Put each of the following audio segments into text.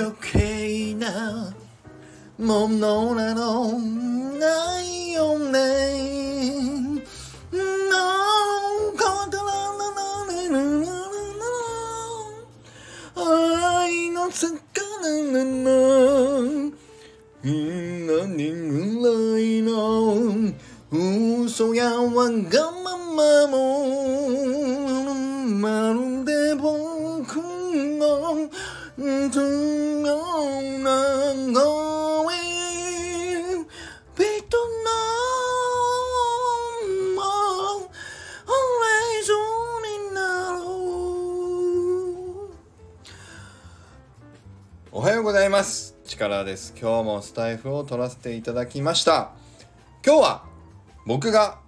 余計なものなどないよね。なんかだらららららら愛の。魚な何ぐらいの嘘やわがままも。まるで僕のおはようございます。力です。今日もスタイフを取らせていただきました。今日は僕が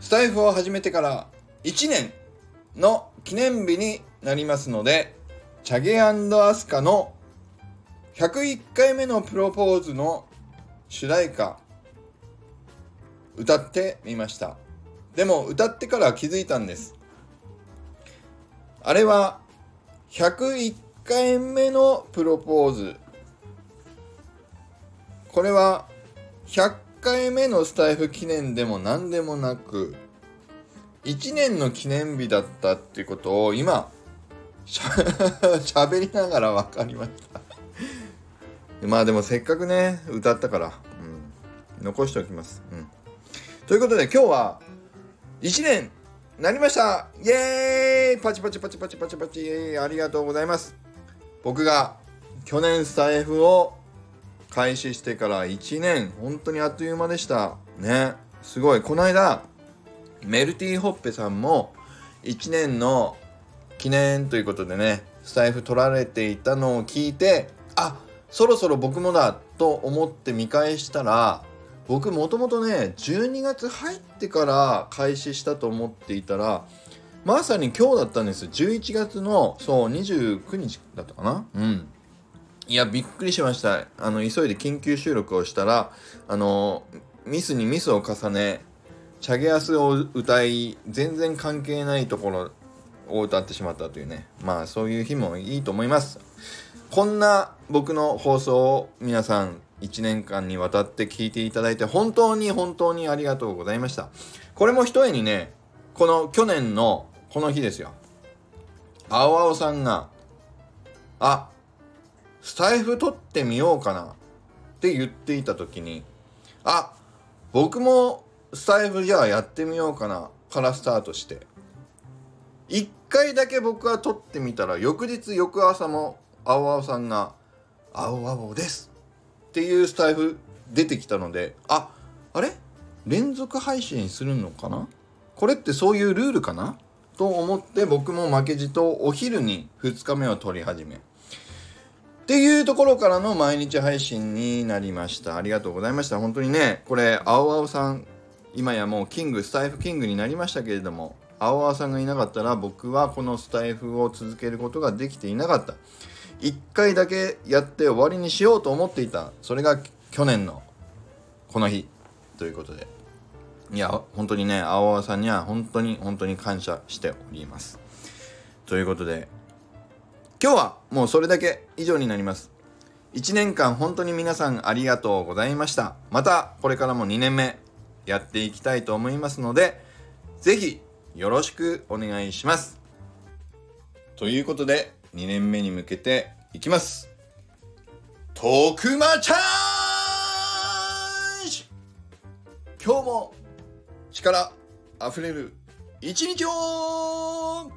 スタイフを始めてから1年の記念日になりますのでチャゲアスカの101回目のプロポーズの主題歌歌ってみました。でも歌ってから気づいたんです。あれは101 1回目のプロポーズ。これは100回目のスタイフ記念でも何でもなく1年の記念日だったっていうことを今しゃ べりながら分かりました。まあでもせっかくね歌ったから、うん、残しておきます、うん、ということで今日は1年なりました。イエーイ。パチパチパチパチパチパチ。ありがとうございます。僕が去年スタイフを開始してから1年本当にあっという間でした。ね。すごい。この間メルティーホッペさんも1年の記念ということでねスタイフ取られていたのを聞いてあそろそろ僕もだと思って見返したら僕もともとね12月入ってから開始したと思っていたらまさに今日だったんです。11月のそう29日だったかな。うん。いやびっくりしました。あの急いで緊急収録をしたらあのミスにミスを重ねチャゲアスを歌い全然関係ないところを歌ってしまったというね。まあそういう日もいいと思います。こんな僕の放送を皆さん1年間にわたって聞いていただいて本当に本当にありがとうございました。これもひとえにねこの去年のこの日ですよ。青々さんがあスタイフ撮ってみようかな。って言っていた時にあ僕もスタイフじゃあやってみようかな。からスタートして。1回だけ僕は撮ってみたら翌日翌朝も青々さんが「青々です」っていうスタイフ出てきたのでああれ？連続配信するのかな？これってそういうルールかな？と思って僕も負けじとお昼に2日目を撮り始め。っていうところからの毎日配信になりました。ありがとうございました。本当にねこれ青々さん今やもうキングスタイフキングになりましたけれども青々さんがいなかったら僕はこのスタイフを続けることができていなかった。1回だけやって終わりにしようと思っていた。それが去年のこの日ということで。いや本当にね青々さんには本当に本当に感謝しております。ということで今日はもうそれだけ以上になります。1年間本当に皆さんありがとうございました。またこれからも2年目やっていきたいと思いますので是非よろしくお願いします。ということで2年目に向けていきます。徳間チャージ。今日も力あふれる一日を。